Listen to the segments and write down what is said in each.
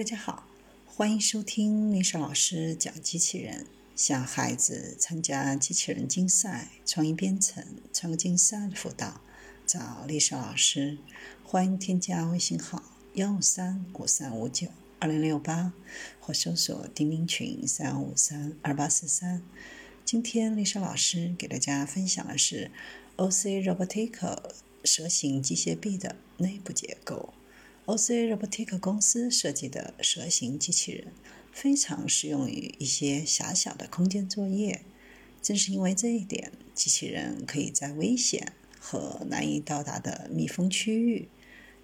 大家好，欢迎收听丽莎老师讲机器人。想孩子参加机器人竞赛、创意编程、创客竞赛的辅导，找丽莎老师。欢迎添加微信号幺五三五三五九二零六八，或搜索钉钉群三五三二八四三。今天丽莎老师给大家分享的是 OC Robotics 蛇形机械臂的内部结构。OC Robotics 公司设计的蛇形机器人非常适用于一些狭小的空间作业。正是因为这一点，机器人可以在危险和难以到达的密封区域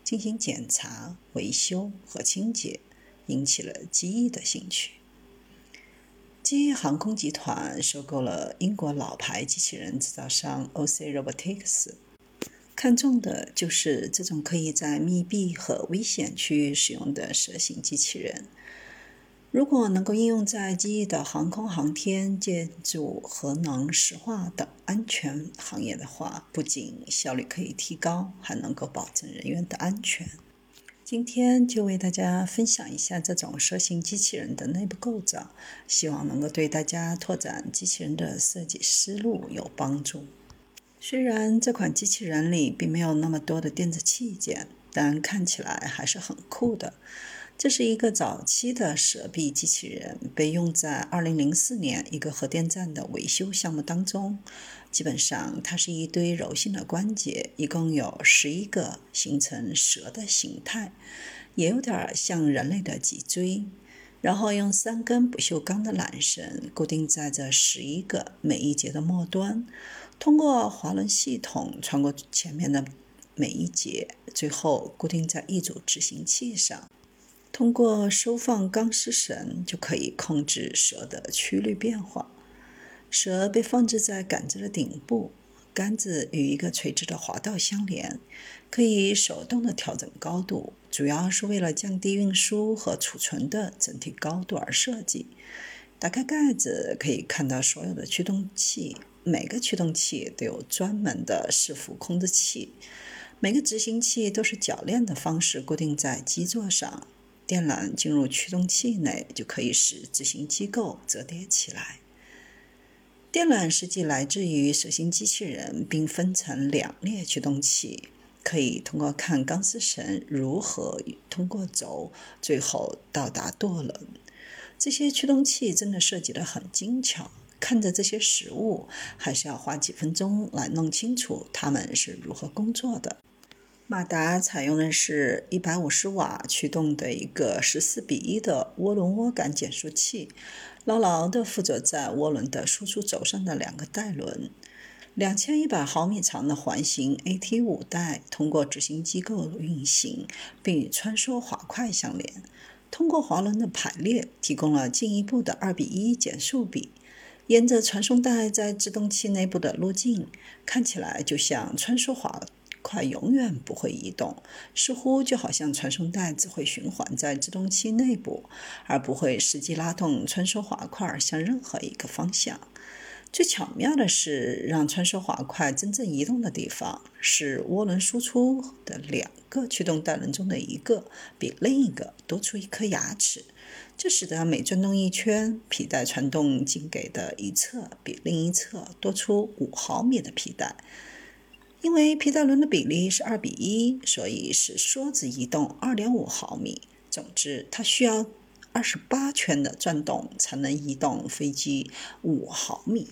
进行检查、维修和清洁，引起了机翼的兴趣。基于航空集团收购了英国老牌机器人制造商 OC Robotics。看重的就是这种可以在密闭和危险区域使用的蛇形机器人。如果能够应用在机翼的航空航天、建筑、核能、石化等安全行业的话，不仅效率可以提高，还能够保证人员的安全。今天就为大家分享一下这种蛇形机器人的内部构造，希望能够对大家拓展机器人的设计思路有帮助。虽然这款机器人里并没有那么多的电子器件，但看起来还是很酷的。这是一个早期的蛇臂机器人，被用在2004年一个核电站的维修项目当中。基本上，它是一堆柔性的关节，一共有十一个，形成蛇的形态，也有点像人类的脊椎。然后用三根不锈钢的缆绳固定在这十一个每一节的末端。通过滑轮系统穿过前面的每一节，最后固定在一组执行器上。通过收放钢丝绳，就可以控制蛇的曲率变化。蛇被放置在杆子的顶部，杆子与一个垂直的滑道相连，可以手动的调整高度，主要是为了降低运输和储存的整体高度而设计。打开盖子，可以看到所有的驱动器。每个驱动器都有专门的伺服控制器，每个执行器都是铰链的方式固定在基座上。电缆进入驱动器内，就可以使执行机构折叠起来。电缆实际来自于蛇形机器人，并分成两列驱动器，可以通过看钢丝绳如何通过轴，最后到达舵轮。这些驱动器真的设计得很精巧。看着这些实物，还是要花几分钟来弄清楚它们是如何工作的。马达采用的是一百五十瓦驱动的一个十四比一的涡轮涡杆减速器，牢牢地附着在涡轮的输出轴上的两个带轮。两千一百毫米长的环形 AT 五带通过执行机构运行，并与穿梭滑块相连。通过滑轮的排列，提供了进一步的二比一减速比。沿着传送带在制动器内部的路径，看起来就像穿梭滑块永远不会移动，似乎就好像传送带只会循环在制动器内部，而不会实际拉动穿梭滑块向任何一个方向。最巧妙的是，让穿梭滑块真正移动的地方是涡轮输出的两个驱动带轮中的一个比另一个多出一颗牙齿。这使得每转动一圈，皮带传动径给的一侧比另一侧多出五毫米的皮带。因为皮带轮的比例是二比一，所以使梭子移动二点五毫米。总之，它需要二十八圈的转动才能移动飞机五毫米。